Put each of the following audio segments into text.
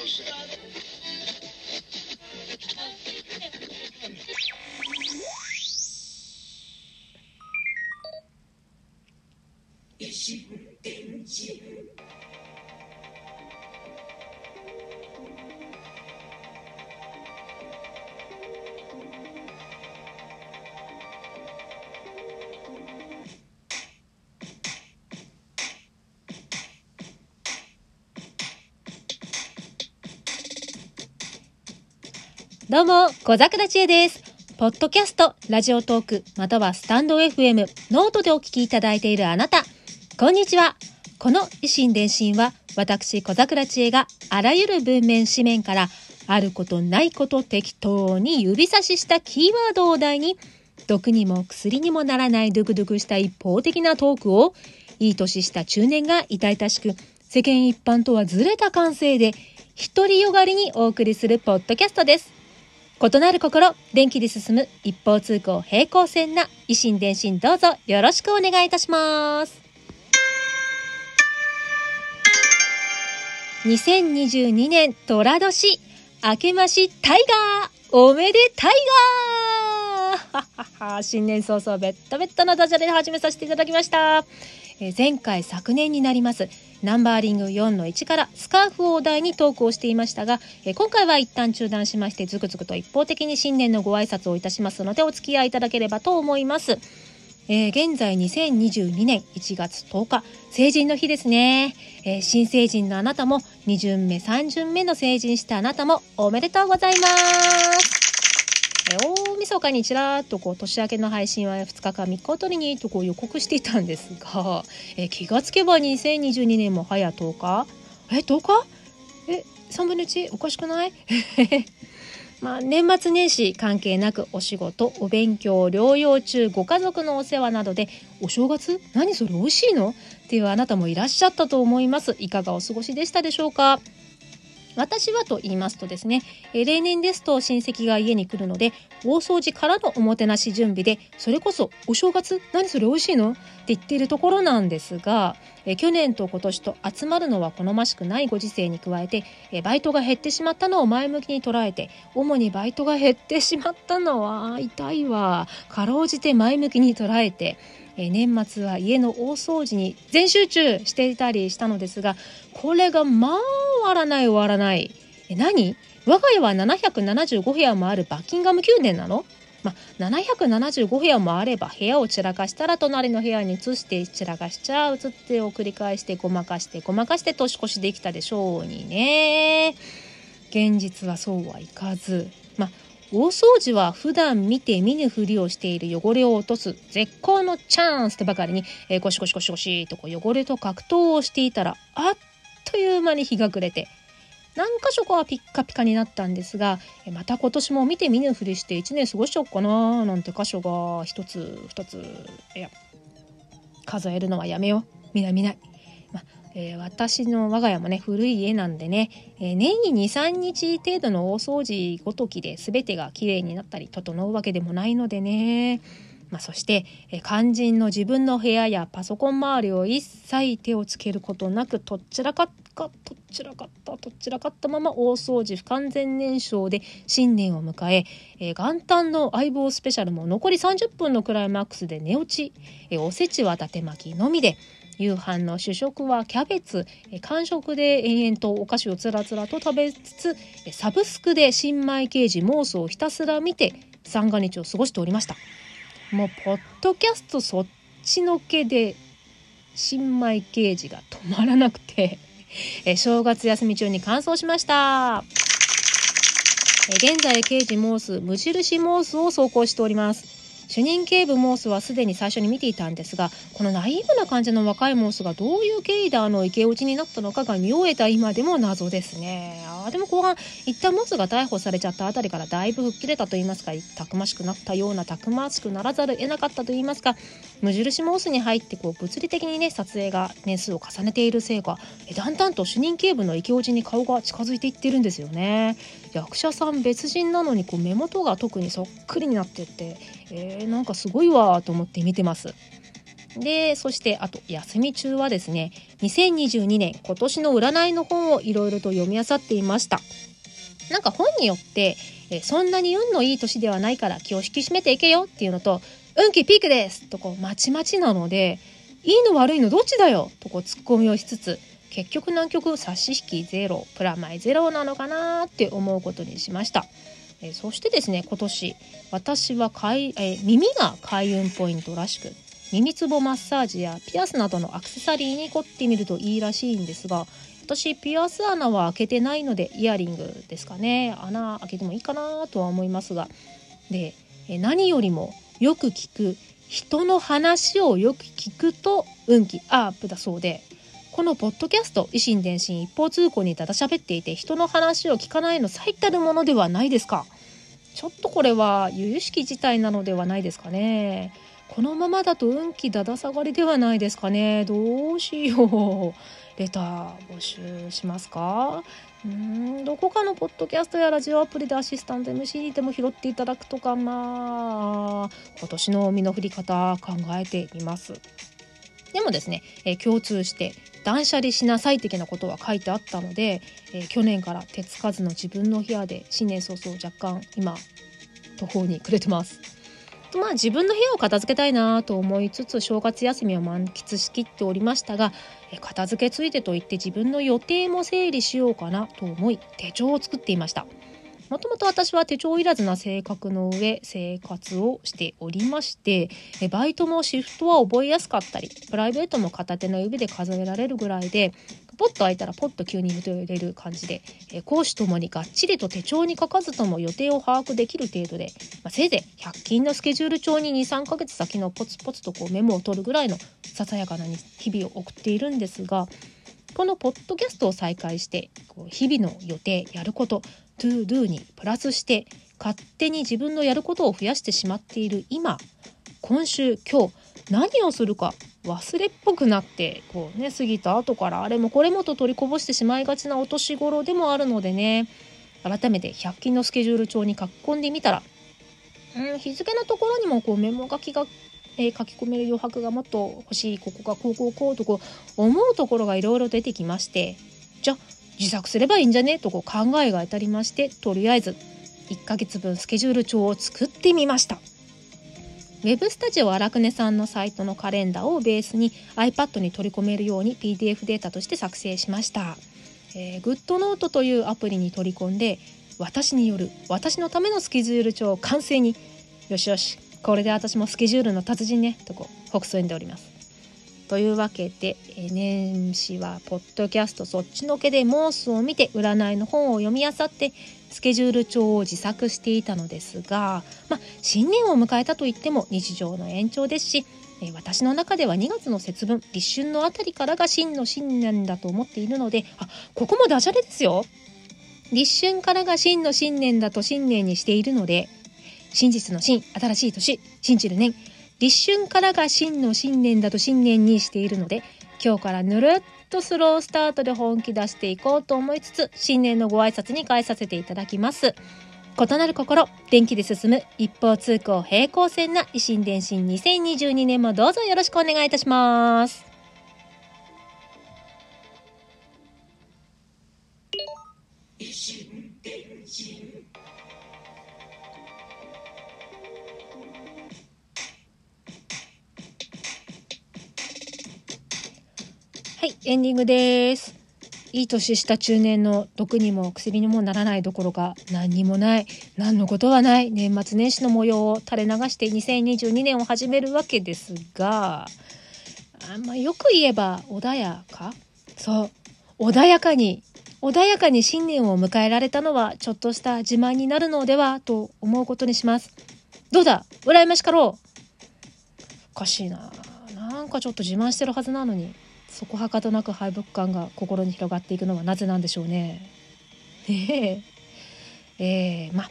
House. どうも、小桜知恵です。ポッドキャスト、ラジオトーク、またはスタンド FM、ノートでお聞きいただいているあなた、こんにちは。この異心電進は、私、小桜知恵があらゆる文面、紙面から、あることないこと適当に指差ししたキーワードを題に、毒にも薬にもならないドゥクドゥクした一方的なトークを、いい年した中年が痛々しく、世間一般とはずれた感性で、独りよがりにお送りするポッドキャストです。異なる心、電気で進む一方通行平行線な維新伝心どうぞよろしくお願いいたします。2022年寅年、明けましタイガーおめでタイガー 新年早々ベッタベッタなダジャレで始めさせていただきました。え前回昨年になります。ナンバーリング4の1からスカーフをお題にトークをしていましたが、え今回は一旦中断しましてズクズクと一方的に新年のご挨拶をいたしますのでお付き合いいただければと思います。えー現在2022年1月10日成人の日ですね、えー新成人のあなたも2巡目3巡目の成人したあなたもおめでとうございます。えー晦日にちらっとこう年明けの配信は2日か3日あたりにとこう予告していたんですが、えー気がつけば2022年も早10日え10日？え3分の 1? おかしくない？まあ、年末年始関係なくお仕事お勉強療養中ご家族のお世話などでお正月？何それ？美味しいの？っていうあなたもいらっしゃったと思います。いかがお過ごしでしたでしょうか？私はと言いますとですね、え例年ですと親戚が家に来るので大掃除からのおもてなし準備でそれこそお正月何それ美味しいの？って言っているところなんですが、え去年と今年と集まるのは好ましくないご時世に加えて、えバイトが減ってしまったのを前向きに捉えて主にバイトが減ってしまったのは痛いわ。かろうじて前向きに捉えてえ年末は家の大掃除に全集中していたりしたのですがこれがまあ終わらない終わらない。え何？我が家は775部屋もあるバッキンガム宮殿なの？まあ、775部屋もあれば部屋を散らかしたら隣の部屋に移して散らかしちゃう。移ってを繰り返してごまかしてごまかして年越しできたでしょうにね。現実はそうはいかず。まあ大掃除は普段見て見ぬふりをしている汚れを落とす絶好のチャンスとばかりに、えーゴシゴシゴシゴシとこう汚れと格闘をしていたらあっという間に日が暮れて何箇所かはピッカピカになったんですがまた今年も見て見ぬふりして1年過ごしちゃおうかななんて箇所が1つ2ついや数えるのはやめよう見ない見ない。まえー私の我が家もね古い家なんでね、えー年に23日程度の大掃除ごときで全てがきれいになったり整うわけでもないのでね、まあ、そして、えー肝心の自分の部屋やパソコン周りを一切手をつけることなくとっちらかったとっちらかったとっちらかったまま大掃除不完全燃焼で新年を迎ええー元旦の相棒スペシャルも残り30分のクライマックスで寝落ち、えーおせちは伊達巻きのみで夕飯の主食はキャベツ。えー間食で延々とお菓子をつらつらと食べつつサブスクで新米刑事モースをひたすら見て三が日を過ごしておりました。もうポッドキャストそっちのけで新米刑事が止まらなくて正月休み中に完走しました。現在刑事モース無印モースを走行しております。主任警部モースはすでに最初に見ていたんですがこのナイーブな感じの若いモースがどういう経緯であの池落ちになったのかが見終えた今でも謎ですね。あでも後半一旦モスが逮捕されちゃったあたりからだいぶ吹っ切れたと言いますかたくましくなったようなたくましくならざるを得なかったと言いますか無印モスに入ってこう物理的にね撮影が年数を重ねているせいかえだんだんと主任警部の池落ちに顔が近づいていってるんですよね役者さん別人なのにこう目元が特にそっくりになってってえーなんかすごいわと思って見てます。で、そしてあと休み中はですね、2022年今年の占いの本をいろいろと読み漁っていました。なんか本によって、えそんなに運のいい年ではないから気を引き締めていけよっていうのと、運気ピークですとこうまちまちなので、いいの悪いのどっちだよとこうツッコミをしつつ、結局南極差し引きゼロ、プラマイゼロなのかなって思うことにしました。えそしてですね、今年、私はえ耳が開運ポイントらしく、耳つぼマッサージやピアスなどのアクセサリーに凝ってみるといいらしいんですが私ピアス穴は開けてないのでイヤリングですかね。穴開けてもいいかなとは思いますが。で何よりもよく聞く人の話をよく聞くと運気アップだそうで。このポッドキャスト維新伝心一方通行にただ喋っていて人の話を聞かないの最たるものではないですか。ちょっとこれは由々しき事態なのではないですかね。このままだと運気だだ下がりではないですかね。どうしよう。レター募集しますか？うんどこかのポッドキャストやラジオアプリでアシスタント MC にでも拾っていただくとかまあ今年の身の振り方考えてみます。でもですね、えー、共通して断捨離しなさい的なことは書いてあったので、えー、去年から手つかずの自分の部屋で新年早々若干今途方に暮れてます。まあ自分の部屋を片付けたいなと思いつつ正月休みを満喫しきっておりましたが片付けついてと言って自分の予定も整理しようかなと思い手帳を作っていました。もともと私は手帳いらずな性格の上生活をしておりましてバイトもシフトは覚えやすかったりプライベートも片手の指で数えられるぐらいでポッと開いたらポッと急に予定を入れる感じで、え講師ともにがっちりと手帳に書かずとも予定を把握できる程度で、まあ、せいぜい100均のスケジュール帳に23ヶ月先のポツポツとこうメモを取るぐらいのささやかな日々を送っているんですがこのポッドキャストを再開してこう日々の予定やること to do にプラスして勝手に自分のやることを増やしてしまっている今今週今日何をするか忘れっぽくなってこうね過ぎた後からあれもこれもと取りこぼしてしまいがちなお年頃でもあるのでね改めて100均のスケジュール帳に書き込んでみたら、うん、日付のところにもこうメモ書きが、えー、書き込める余白がもっと欲しいここがこうこうこうとこう思うところがいろいろ出てきましてじゃあ自作すればいいんじゃねとこう考えが当たりましてとりあえず1ヶ月分スケジュール帳を作ってみました。Web スタジオ荒くねさんのサイトのカレンダーをベースに iPad に取り込めるように PDF データとして作成しました。えー、GoodNote というアプリに取り込んで私による私のためのスケジュール帳を完成によしよしこれで私もスケジュールの達人ねとこう北斎んでおります。というわけで、年始はポッドキャストそっちのけでモースを見て占いの本を読み漁ってスケジュール帳を自作していたのですが、まあ、新年を迎えたといっても日常の延長ですし、私の中では2月の節分立春のあたりからが真の新年だと思っているのであここもダジャレですよ。立春からが真の新年だと新年にしているので真実の真新しい年信じる年立春からが真の新年だと新年にしているので今日からぬるっとスロースタートで本気出していこうと思いつつ、新年のご挨拶に変えさせていただきます。異なる心、電気で進む一方通行平行線な維新電信2022年もどうぞよろしくお願いいたします。はい、エンディングです。いい年した中年の毒にも薬にもならないどころか何にもない何のことはない年末年始の模様を垂れ流して2022年を始めるわけですがあま、よく言えば穏やか？そう穏やかに穏やかに新年を迎えられたのはちょっとした自慢になるのではと思うことにします。どうだ？羨ましかろう？おかしいな。なんかちょっと自慢してるはずなのに。そこはかとなく敗北感が心に広がっていくのはなぜなんでしょうね。ねえー、ま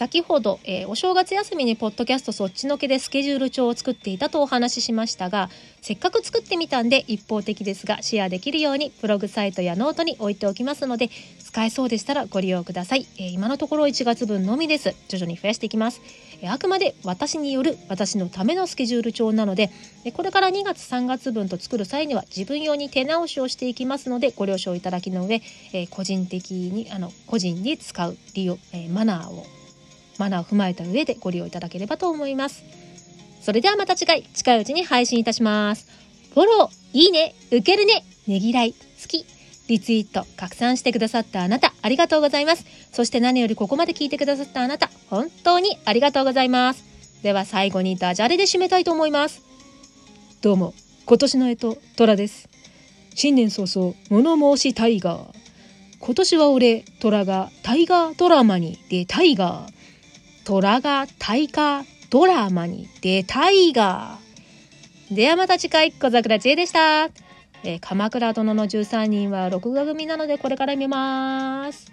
先ほど、えー、お正月休みにポッドキャストそっちのけでスケジュール帳を作っていたとお話ししましたがせっかく作ってみたんで一方的ですがシェアできるようにブログサイトやノートに置いておきますので使えそうでしたらご利用ください、え、今のところ1月分のみです徐々に増やしていきます、え、あくまで私による私のためのスケジュール帳なのでえこれから2月3月分と作る際には自分用に手直しをしていきますのでご了承いただきの上、え個人的にあの個人に使う利用、えマナーをマナーを踏まえた上でご利用いただければと思います。それではまた次回、近いうちに配信いたします。フォロー、いいね、受けるね、ねぎらい、好き、リツイート、拡散してくださったあなた、ありがとうございます。そして何よりここまで聞いてくださったあなた、本当にありがとうございます。では最後にダジャレで締めたいと思います。どうも、今年の干支、虎です。新年早々、物申しタイガー。今年は俺、虎がタイガードラマに出タイガー。虎が大河ドラマに出たいが。ではまた次回、小桜知恵でした。えー、鎌倉殿の13人は録画組なのでこれから見ます。